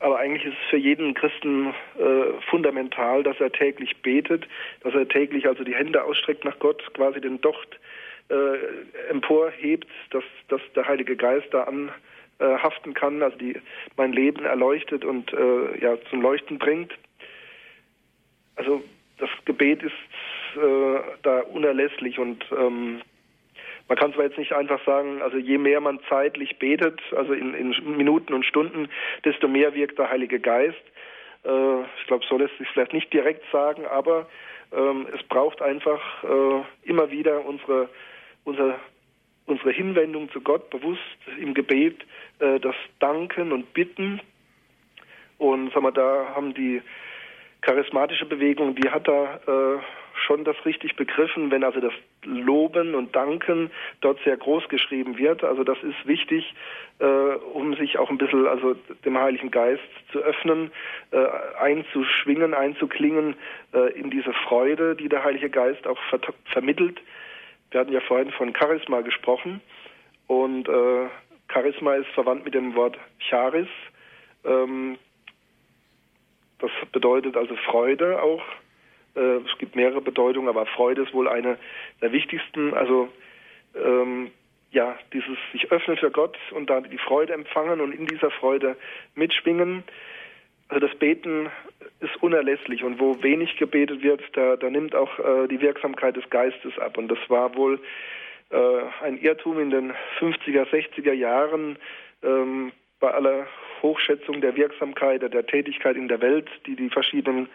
Aber eigentlich ist es für jeden Christen äh, fundamental, dass er täglich betet, dass er täglich also die Hände ausstreckt nach Gott, quasi den Docht äh, emporhebt, dass, dass der Heilige Geist da anhaften äh, kann, also die, mein Leben erleuchtet und äh, ja, zum Leuchten bringt. Also das Gebet ist äh, da unerlässlich und ähm, man kann zwar jetzt nicht einfach sagen, also je mehr man zeitlich betet, also in, in Minuten und Stunden, desto mehr wirkt der Heilige Geist. Äh, ich glaube, so lässt sich vielleicht nicht direkt sagen, aber ähm, es braucht einfach äh, immer wieder unsere, unsere, unsere Hinwendung zu Gott bewusst im Gebet, äh, das Danken und Bitten. Und sagen wir, da haben die charismatische Bewegung, die hat da äh, schon das richtig begriffen, wenn also das Loben und Danken dort sehr groß geschrieben wird. Also das ist wichtig, äh, um sich auch ein bisschen also dem Heiligen Geist zu öffnen, äh, einzuschwingen, einzuklingen äh, in diese Freude, die der Heilige Geist auch ver vermittelt. Wir hatten ja vorhin von Charisma gesprochen und äh, Charisma ist verwandt mit dem Wort Charis. Ähm, das bedeutet also Freude auch äh, es gibt mehrere Bedeutungen, aber Freude ist wohl eine der wichtigsten. Also ähm, ja, dieses sich öffnen für Gott und da die Freude empfangen und in dieser Freude mitschwingen. Also das Beten ist unerlässlich und wo wenig gebetet wird, da, da nimmt auch äh, die Wirksamkeit des Geistes ab. Und das war wohl äh, ein Irrtum in den 50er, 60er Jahren ähm, bei aller Hochschätzung der Wirksamkeit, der Tätigkeit in der Welt, die die verschiedenen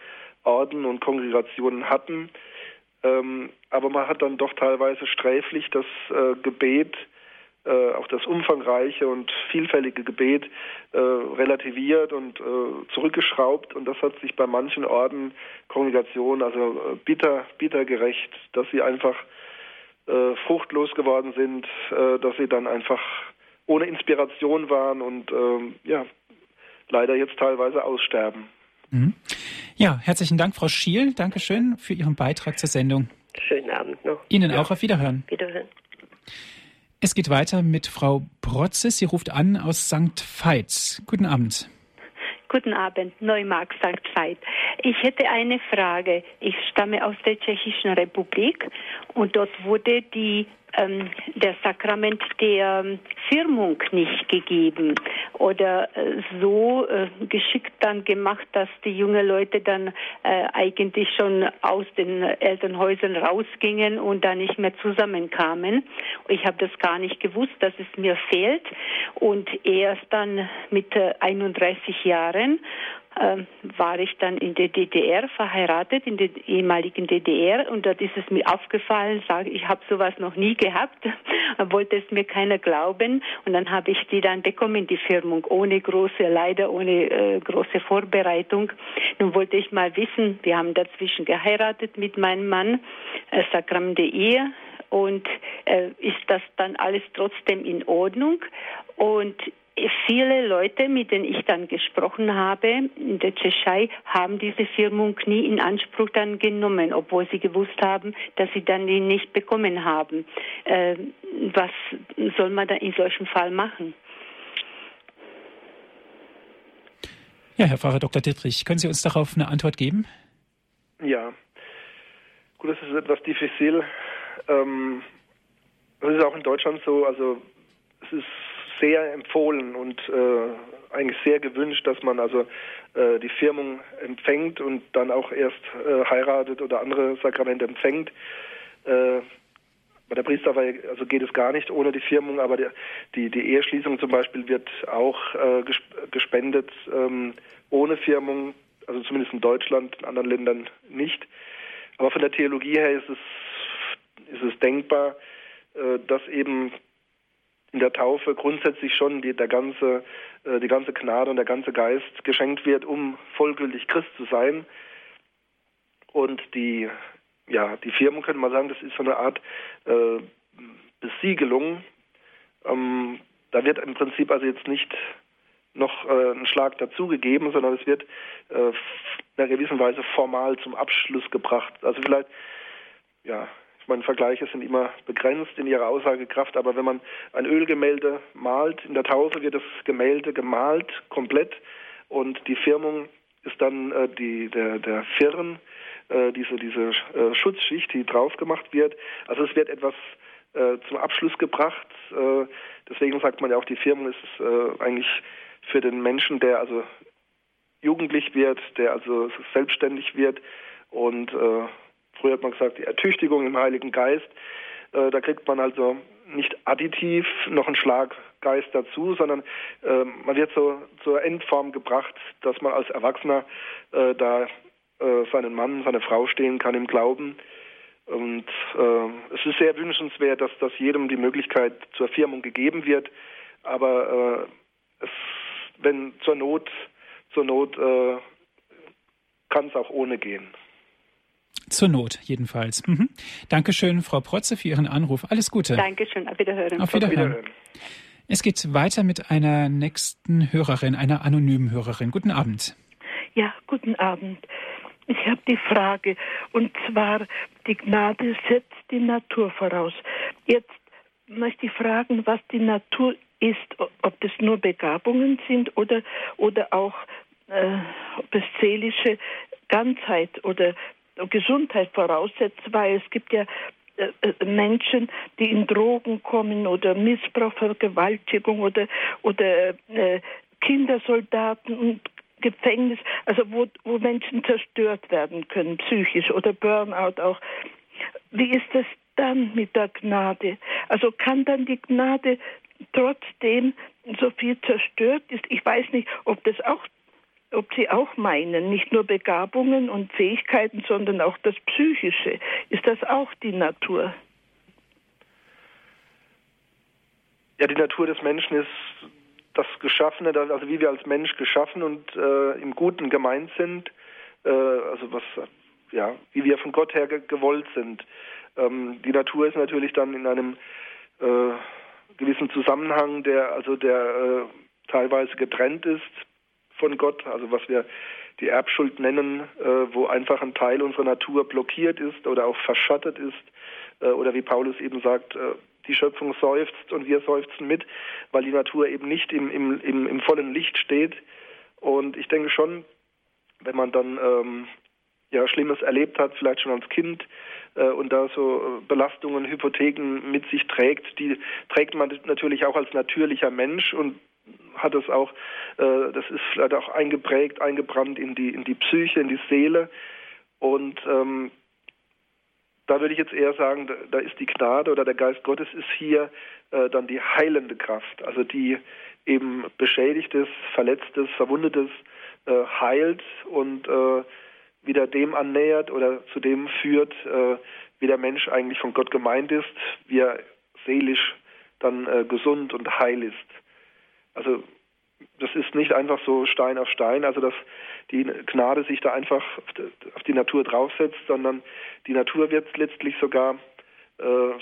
Orden und Kongregationen hatten. Ähm, aber man hat dann doch teilweise sträflich das äh, Gebet, auch das umfangreiche und vielfältige Gebet äh, relativiert und äh, zurückgeschraubt. Und das hat sich bei manchen Orden, Kongregationen also äh, bitter, bitter gerecht, dass sie einfach äh, fruchtlos geworden sind, dass sie dann einfach ohne Inspiration waren und ähm, ja, leider jetzt teilweise aussterben. Mhm. Ja, herzlichen Dank, Frau Schiel. Dankeschön für Ihren Beitrag zur Sendung. Schönen Abend noch. Ihnen ja. auch auf Wiederhören. Wiederhören. Es geht weiter mit Frau Protze. Sie ruft an aus St. Veits. Guten Abend. Guten Abend, Neumark St. Veit. Ich hätte eine Frage. Ich stamme aus der Tschechischen Republik und dort wurde die ähm, der Sakrament der ähm, Firmung nicht gegeben oder äh, so äh, geschickt dann gemacht, dass die jungen Leute dann äh, eigentlich schon aus den Elternhäusern rausgingen und da nicht mehr zusammenkamen. Ich habe das gar nicht gewusst, dass es mir fehlt und erst dann mit 31 äh, Jahren ähm, war ich dann in der DDR verheiratet, in der ehemaligen DDR. Und dort ist es mir aufgefallen, sage ich habe sowas noch nie gehabt, wollte es mir keiner glauben. Und dann habe ich die dann bekommen, die Firmung, ohne große, leider ohne äh, große Vorbereitung. Nun wollte ich mal wissen, wir haben dazwischen geheiratet mit meinem Mann, äh, Sakrament der Ehe. Und äh, ist das dann alles trotzdem in Ordnung? Und Viele Leute, mit denen ich dann gesprochen habe in der Tschechei, haben diese Firmung nie in Anspruch dann genommen, obwohl sie gewusst haben, dass sie dann die nicht bekommen haben. Äh, was soll man da in solchem Fall machen? Ja, Herr Pfarrer Dr. Dittrich, können Sie uns darauf eine Antwort geben? Ja, gut, das ist etwas diffizil. Ähm, das ist auch in Deutschland so. Also es ist sehr empfohlen und äh, eigentlich sehr gewünscht, dass man also äh, die Firmung empfängt und dann auch erst äh, heiratet oder andere Sakramente empfängt. Äh, bei der Priesterweihe also geht es gar nicht ohne die Firmung, aber der, die, die Eheschließung zum Beispiel wird auch äh, gespendet ähm, ohne Firmung, also zumindest in Deutschland, in anderen Ländern nicht. Aber von der Theologie her ist es, ist es denkbar, äh, dass eben in der Taufe grundsätzlich schon die, der ganze, äh, die ganze Gnade und der ganze Geist geschenkt wird, um vollgültig Christ zu sein. Und die, ja, die Firmen können man sagen, das ist so eine Art äh, Besiegelung. Ähm, da wird im Prinzip also jetzt nicht noch äh, ein Schlag dazugegeben, sondern es wird äh, in einer gewissen Weise formal zum Abschluss gebracht. Also vielleicht, ja, Ich meine, Vergleiche sind immer begrenzt in ihrer Aussagekraft, aber wenn man ein Ölgemälde malt, in der Taufe wird das Gemälde gemalt komplett und die Firmung ist dann äh, die, der, der Firn, äh, diese, diese äh, Schutzschicht, die drauf gemacht wird. Also es wird etwas äh, zum Abschluss gebracht. Äh, deswegen sagt man ja auch, die Firmung ist äh, eigentlich für den Menschen, der also jugendlich wird, der also selbstständig wird und äh, früher hat man gesagt, die Ertüchtigung im Heiligen Geist, äh, da kriegt man also nicht additiv noch einen Schlag Geist dazu, sondern äh, man wird so zur Endform gebracht, dass man als Erwachsener äh, da seinen Mann, seine Frau stehen kann im Glauben. Und es ist sehr wünschenswert, dass, dass jedem die Möglichkeit zur Firmung gegeben wird. Aber es, wenn zur Not, zur Not kann es auch ohne gehen. Zur Not jedenfalls. Mhm. Dankeschön, Frau Protze, für Ihren Anruf. Alles Gute. Dankeschön, auf Wiederhören. Auf Wiederhören. Auf Wiederhören. Es geht weiter mit einer nächsten Hörerin, einer anonymen Hörerin. Guten Abend. Ja, guten Abend. Ich habe die Frage, und zwar, die Gnade setzt die Natur voraus. Jetzt möchte ich fragen, was die Natur ist, ob das nur Begabungen sind oder, oder auch äh, ob es seelische Ganzheit oder Gesundheit voraussetzt, weil es gibt ja äh, äh, Menschen, die in Drogen kommen oder Missbrauch, Vergewaltigung oder, oder äh, Kindersoldaten und Gefängnis, also wo, wo Menschen zerstört werden können, psychisch oder Burnout auch. Wie ist es dann mit der Gnade? Also kann dann die Gnade trotzdem so viel zerstört ist? Ich weiß nicht, ob das auch ob Sie auch meinen, nicht nur Begabungen und Fähigkeiten, sondern auch das Psychische. Ist das auch die Natur? Ja, die Natur des Menschen ist das Geschaffene, also wie wir als Mensch geschaffen und äh, im Guten gemeint sind, äh, also was, ja, wie wir von Gott her ge gewollt sind. Ähm, die Natur ist natürlich dann in einem äh, gewissen Zusammenhang, der also der äh, teilweise getrennt ist von Gott, also was wir die Erbschuld nennen, äh, wo einfach ein Teil unserer Natur blockiert ist oder auch verschattet ist, äh, oder wie Paulus eben sagt, äh, die Schöpfung seufzt und wir seufzen mit, weil die Natur eben nicht im, im, im, im vollen Licht steht. Und ich denke schon, wenn man dann ähm, ja Schlimmes erlebt hat, vielleicht schon als Kind, äh, und da so Belastungen, Hypotheken mit sich trägt, die trägt man natürlich auch als natürlicher Mensch und hat es auch, äh, das ist vielleicht auch eingeprägt, eingebrannt in die, in die Psyche, in die Seele. Und ähm, da würde ich jetzt eher sagen, da, ist die Gnade oder der Geist Gottes ist hier äh, dann die heilende Kraft, also die eben beschädigtes, verletztes, verwundetes äh, heilt und äh, wieder dem annähert oder zu dem führt, äh, wie der Mensch eigentlich von Gott gemeint ist, wie er seelisch dann äh, gesund und heil ist. Also das ist nicht einfach so Stein auf Stein, also dass die Gnade sich da einfach auf die Natur draufsetzt, sondern die Natur wird letztlich sogar äh,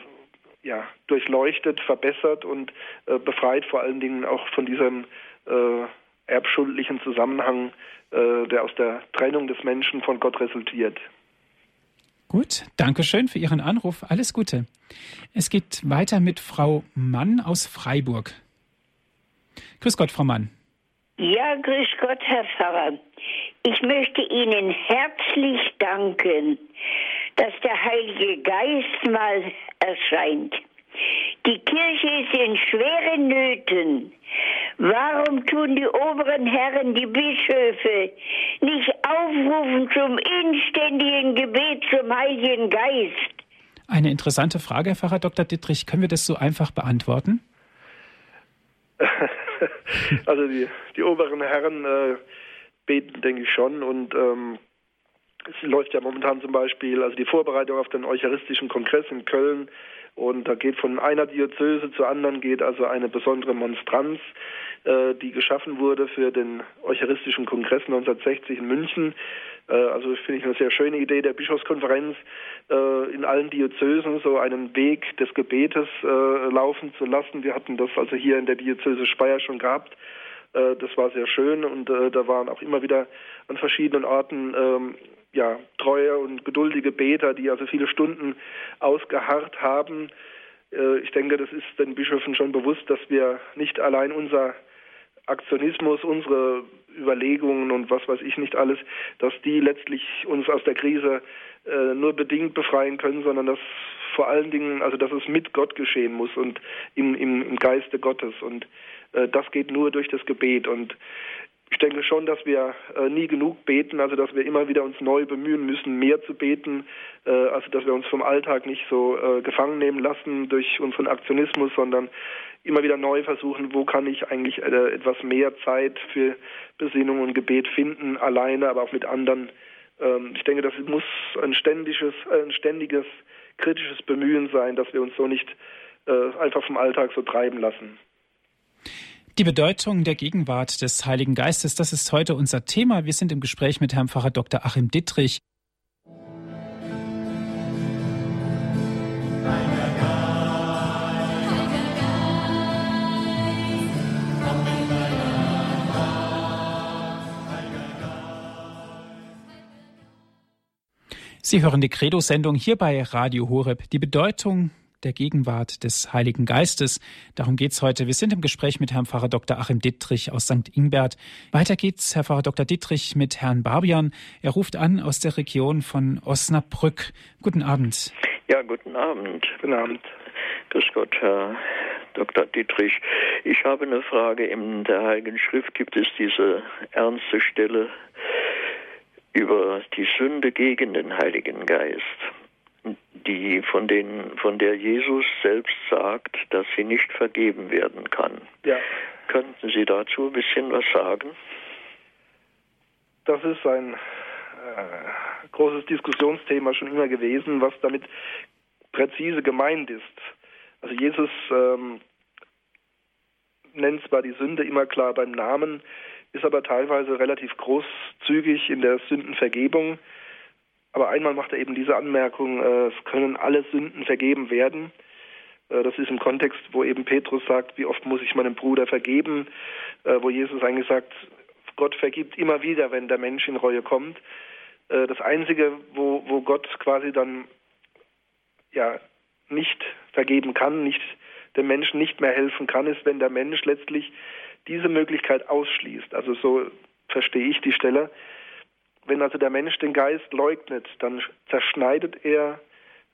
ja, durchleuchtet, verbessert und äh, befreit vor allen Dingen auch von diesem äh, erbschuldlichen Zusammenhang, äh, der aus der Trennung des Menschen von Gott resultiert. Gut, danke schön für Ihren Anruf. Alles Gute. Es geht weiter mit Frau Mann aus Freiburg. Grüß Gott, Frau Mann. Ja, grüß Gott, Herr Pfarrer. Ich möchte Ihnen herzlich danken, dass der Heilige Geist mal erscheint. Die Kirche ist in schweren Nöten. Warum tun die oberen Herren, die Bischöfe, nicht aufrufen zum inständigen Gebet zum Heiligen Geist? Eine interessante Frage, Herr Pfarrer Dr. Dittrich. Können wir das so einfach beantworten? also die, die oberen Herren äh, beten, denke ich schon. Und ähm, es läuft ja momentan zum Beispiel, also die Vorbereitung auf den Eucharistischen Kongress in Köln. Und da geht von einer Diözese zur anderen geht also eine besondere Monstranz, die geschaffen wurde für den Eucharistischen Kongress 1960 in München. Äh, also finde ich eine sehr schöne Idee der Bischofskonferenz, äh, in allen Diözesen so einen Weg des Gebetes äh, laufen zu lassen. Wir hatten das also hier in der Diözese Speyer schon gehabt. Das war sehr schön und da waren auch immer wieder an verschiedenen Orten ähm, ja, treue und geduldige Beter, die also viele Stunden ausgeharrt haben. Äh, ich denke, das ist den Bischöfen schon bewusst, dass wir nicht allein unser Aktionismus, unsere Überlegungen und was weiß ich nicht alles, dass die letztlich uns aus der Krise äh, nur bedingt befreien können, sondern dass vor allen Dingen, also dass es mit Gott geschehen muss und im, im, im Geiste Gottes. Und äh, das geht nur durch das Gebet. Und ich denke schon, dass wir äh, nie genug beten, also dass wir immer wieder uns neu bemühen müssen, mehr zu beten, äh, also dass wir uns vom Alltag nicht so äh, gefangen nehmen lassen durch unseren Aktionismus, sondern immer wieder neu versuchen, wo kann ich eigentlich äh, etwas mehr Zeit für Besinnung und Gebet finden, alleine, aber auch mit anderen. Ähm, ich denke, das muss ein ständiges, ein ständiges kritisches Bemühen sein, dass wir uns so nicht äh, einfach vom Alltag so treiben lassen. Die Bedeutung der Gegenwart des Heiligen Geistes, das ist heute unser Thema. Wir sind im Gespräch mit Herrn Pfarrer Dr. Achim Dittrich. Sie hören die Credo-Sendung hier bei Radio Horeb. Die Bedeutung der Gegenwart des Heiligen Geistes. Darum geht's heute. Wir sind im Gespräch mit Herrn Pfarrer Dr. Achim Dittrich aus St. Ingbert. Weiter geht's, Herr Pfarrer Dr. Dittrich, mit Herrn Barbian. Er ruft an aus der Region von Osnabrück. Guten Abend. Ja, guten Abend. Guten Abend. Grüß Gott, Herr Dr. Dietrich. Ich habe eine Frage. In der Heiligen Schrift gibt es diese ernste Stelle über die Sünde gegen den Heiligen Geist die von den von der Jesus selbst sagt, dass sie nicht vergeben werden kann. Ja. Könnten Sie dazu ein bisschen was sagen? Das ist ein äh, großes Diskussionsthema schon immer gewesen, was damit präzise gemeint ist. Also Jesus ähm, nennt zwar die Sünde immer klar beim Namen, ist aber teilweise relativ großzügig in der Sündenvergebung aber einmal macht er eben diese Anmerkung, äh, es können alle Sünden vergeben werden. Äh, das ist im Kontext, wo eben Petrus sagt, wie oft muss ich meinem Bruder vergeben, äh, wo Jesus eigentlich sagt, Gott vergibt immer wieder, wenn der Mensch in Reue kommt. Das Einzige, wo, wo Gott quasi dann ja nicht vergeben kann, nicht dem Menschen nicht mehr helfen kann, ist, wenn der Mensch letztlich diese Möglichkeit ausschließt. Also so verstehe ich die Stelle. Wenn also der Mensch den Geist leugnet, dann zerschneidet er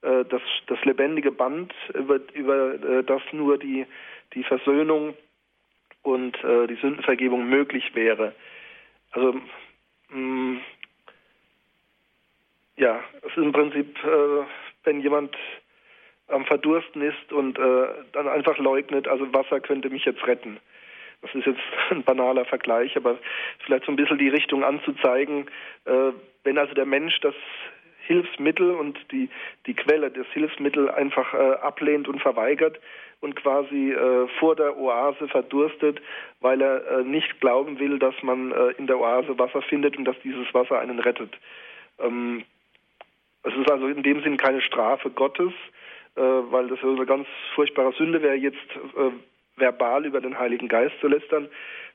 äh, das, das lebendige Band, über, über äh, das nur die, die Versöhnung und äh, die Sündenvergebung möglich wäre. Also mh, mm, ja, es ist im Prinzip, äh, wenn jemand am Verdursten ist und äh, dann einfach leugnet, also Wasser könnte mich jetzt retten. Das ist jetzt ein banaler Vergleich, aber vielleicht so ein bisschen die Richtung anzuzeigen, äh, wenn also der Mensch das Hilfsmittel und die, die Quelle des Hilfsmittels einfach äh, ablehnt und verweigert und quasi äh, vor der Oase verdurstet, weil er äh, nicht glauben will, dass man äh, in der Oase Wasser findet und dass dieses Wasser einen rettet. Ähm, es ist also in dem Sinn keine Strafe Gottes, äh, weil das eine ganz furchtbare Sünde wäre, jetzt verbal über den Heiligen Geist zu lästern,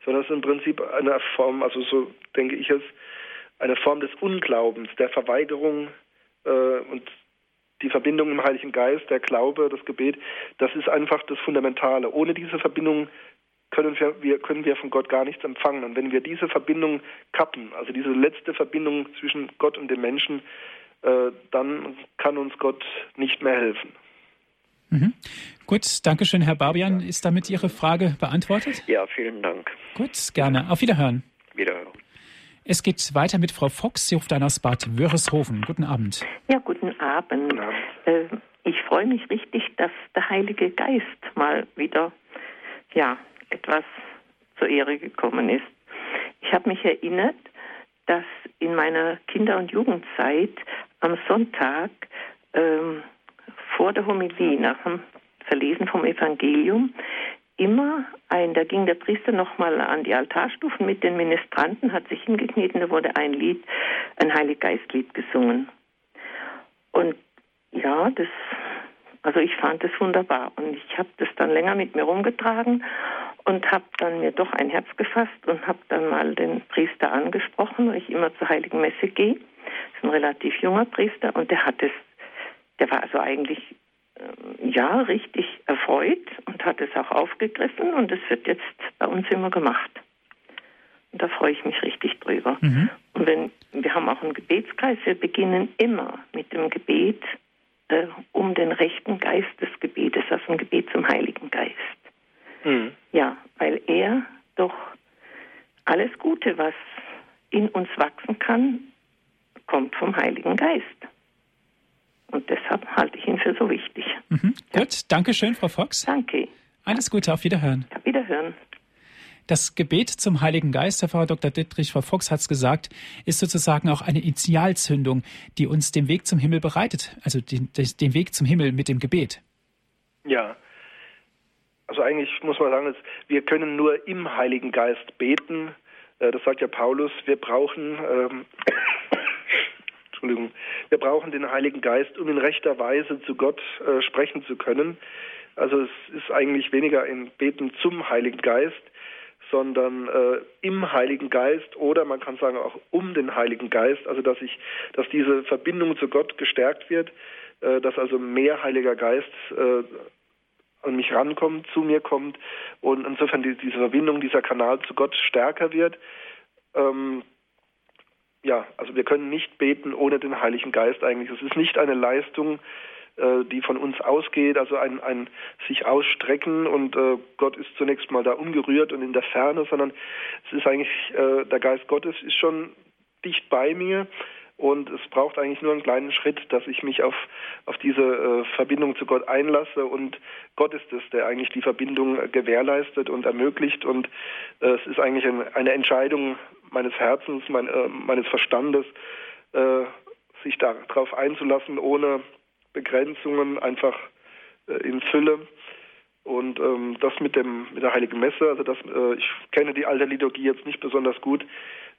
sondern es ist im Prinzip eine Form, also so denke ich es, eine Form des Unglaubens, der Verweigerung äh, und die Verbindung im Heiligen Geist, der Glaube, das Gebet, das ist einfach das Fundamentale. Ohne diese Verbindung können wir, können wir von Gott gar nichts empfangen. Und wenn wir diese Verbindung kappen, also diese letzte Verbindung zwischen Gott und dem Menschen, äh, dann kann uns Gott nicht mehr helfen. Mhm. Gut, danke schön, Herr Barbian. Ist damit Ihre Frage beantwortet? Ja, vielen Dank. Gut, gerne. Auf Wiederhören. Wiederhören. Es geht weiter mit Frau Fox. Sie ruft an aus Bad Wörishofen. Guten Abend. Ja, guten Abend. Guten Abend. Äh, ich freue mich richtig, dass der Heilige Geist mal wieder ja, etwas zur Ehre gekommen ist. Ich habe mich erinnert, dass in meiner Kinder- und Jugendzeit am Sonntag ähm, vor der Homilie, nach dem Verlesen vom Evangelium, immer ein, da ging der Priester nochmal an die Altarstufen mit den Ministranten, hat sich hingekniet und da wurde ein Lied, ein Heiliggeistlied gesungen. Und ja, das Also ich fand es wunderbar und ich habe das dann länger mit mir rumgetragen und habe dann mir doch ein Herz gefasst und habe dann mal den Priester angesprochen, weil ich immer zur Heiligen Messe gehe. Das ist ein relativ junger Priester und der hat es, der war also eigentlich äh, ja richtig erfreut und hat es auch aufgegriffen und es wird jetzt bei uns immer gemacht. Und da freue ich mich richtig drüber. Mhm. Und wenn wir haben auch einen Gebetskreis, wir beginnen immer mit dem Gebet äh, um den rechten Geist des Gebetes, also ein Gebet zum Heiligen Geist. Mhm. Ja, weil er doch alles Gute, was in uns wachsen kann, kommt vom Heiligen Geist. Und deshalb halte ich ihn für so wichtig. Mhm. Ja. Gut, danke schön, Frau Fox. Danke. Alles Gute, auf Wiederhören. Auf Wiederhören. Das Gebet zum Heiligen Geist, Herr Pfarrer Dr. Dittrich, Frau Fox hat es gesagt, ist sozusagen auch eine Initialzündung, die uns den Weg zum Himmel bereitet, also den, den Weg zum Himmel mit dem Gebet. Ja, also eigentlich muss man sagen, wir können nur im Heiligen Geist beten. Äh, das sagt ja Paulus. Wir brauchen, ähm, Entschuldigung, wir brauchen den Heiligen Geist, um in rechter Weise zu Gott äh, sprechen zu können. Also es ist eigentlich weniger ein Beten zum Heiligen Geist, sondern äh, im Heiligen Geist oder man kann sagen auch um den Heiligen Geist, also dass ich, dass diese Verbindung zu Gott gestärkt wird, äh, dass also mehr Heiliger Geist äh, an mich rankommt, zu mir kommt und insofern die, diese Verbindung, dieser Kanal zu Gott stärker wird. Ähm, ja, also wir können nicht beten ohne den Heiligen Geist eigentlich. Es ist nicht eine Leistung, äh, die von uns ausgeht, also ein, ein sich ausstrecken und äh, Gott ist zunächst mal da ungerührt und in der Ferne, sondern es ist eigentlich, äh, der Geist Gottes ist schon dicht bei mir und es braucht eigentlich nur einen kleinen Schritt, dass ich mich auf, auf diese äh, Verbindung zu Gott einlasse und Gott ist es, der eigentlich die Verbindung gewährleistet und ermöglicht und äh, es ist eigentlich ein, eine Entscheidung meines Herzens, mein, äh, meines Verstandes, sich darauf einzulassen, ohne Begrenzungen einfach äh, in Fülle. Und ähm, das mit dem mit der Heiligen Messe, also das, äh, ich kenne die alte Liturgie jetzt nicht besonders gut.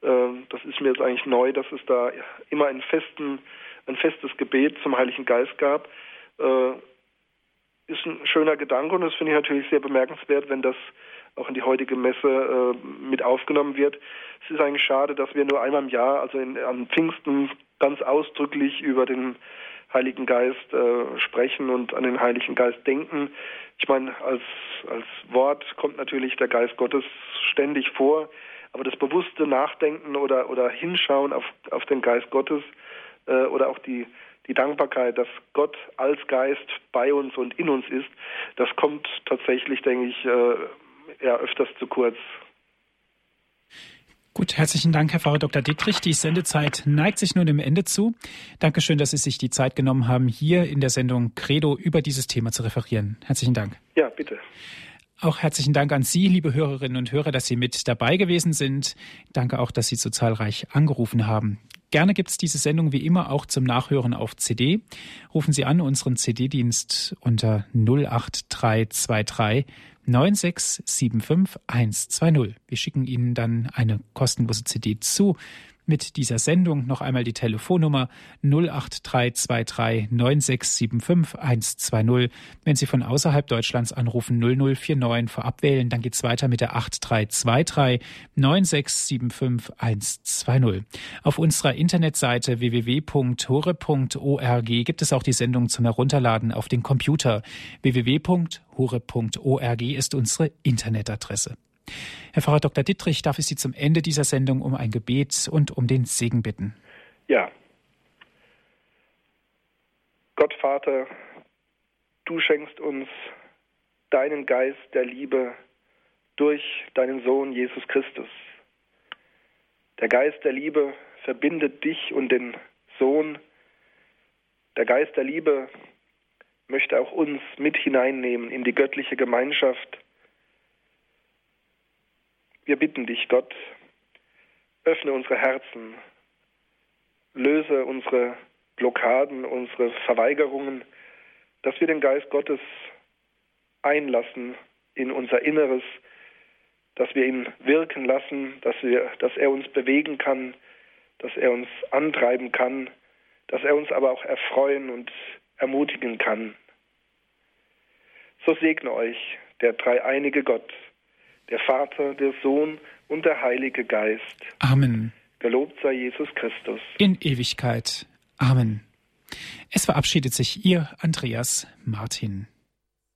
Äh, das ist mir jetzt eigentlich neu, dass es da immer einen festen, ein festes Gebet zum Heiligen Geist gab. Äh, ist ein schöner Gedanke und das finde ich natürlich sehr bemerkenswert, wenn das auch in die heutige Messe äh, mit aufgenommen wird. Es ist eigentlich schade, dass wir nur einmal im Jahr, also in, an Pfingsten, ganz ausdrücklich über den Heiligen Geist äh, sprechen und an den Heiligen Geist denken. Ich meine, als, als Wort kommt natürlich der Geist Gottes ständig vor, aber das bewusste Nachdenken oder, oder Hinschauen auf, auf den Geist Gottes äh, oder auch die, die Dankbarkeit, dass Gott als Geist bei uns und in uns ist, das kommt tatsächlich, denke ich, äh, ja, öfters zu kurz. Gut, herzlichen Dank, Herr Pfarrer Dr. Dietrich. Die Sendezeit neigt sich nun dem Ende zu. Dankeschön, dass Sie sich die Zeit genommen haben, hier in der Sendung Credo über dieses Thema zu referieren. Herzlichen Dank. Ja, bitte. Auch herzlichen Dank an Sie, liebe Hörerinnen und Hörer, dass Sie mit dabei gewesen sind. Danke auch, dass Sie so zahlreich angerufen haben. Gerne gibt es diese Sendung wie immer auch zum Nachhören auf CD. Rufen Sie an unseren CD-Dienst unter 08323 9675120. Wir schicken Ihnen dann eine kostenlose CD zu mit dieser Sendung. Noch einmal die Telefonnummer 08323 9675 120. Wenn Sie von außerhalb Deutschlands anrufen 0049 vorab wählen, dann geht's weiter mit der 8323 9675 120. Auf unserer Internetseite www.hore.org gibt es auch die Sendung zum Herunterladen auf den Computer. www.hore.org ist unsere Internetadresse. Herr Pfarrer Dr. Dittrich, darf ich Sie zum Ende dieser Sendung um ein Gebet und um den Segen bitten? Ja. Gott Vater, du schenkst uns deinen Geist der Liebe durch deinen Sohn Jesus Christus. Der Geist der Liebe verbindet dich und den Sohn. Der Geist der Liebe möchte auch uns mit hineinnehmen in die göttliche Gemeinschaft wir bitten dich, Gott, öffne unsere Herzen, löse unsere Blockaden, unsere Verweigerungen, dass wir den Geist Gottes einlassen in unser Inneres, dass wir ihn wirken lassen, dass, wir, dass er uns bewegen kann, dass er uns antreiben kann, dass er uns aber auch erfreuen und ermutigen kann. So segne euch der dreieinige Gott, der Vater, der Sohn und der Heilige Geist. Amen. Gelobt sei Jesus Christus. In Ewigkeit. Amen. Es verabschiedet sich Ihr Andreas Martin.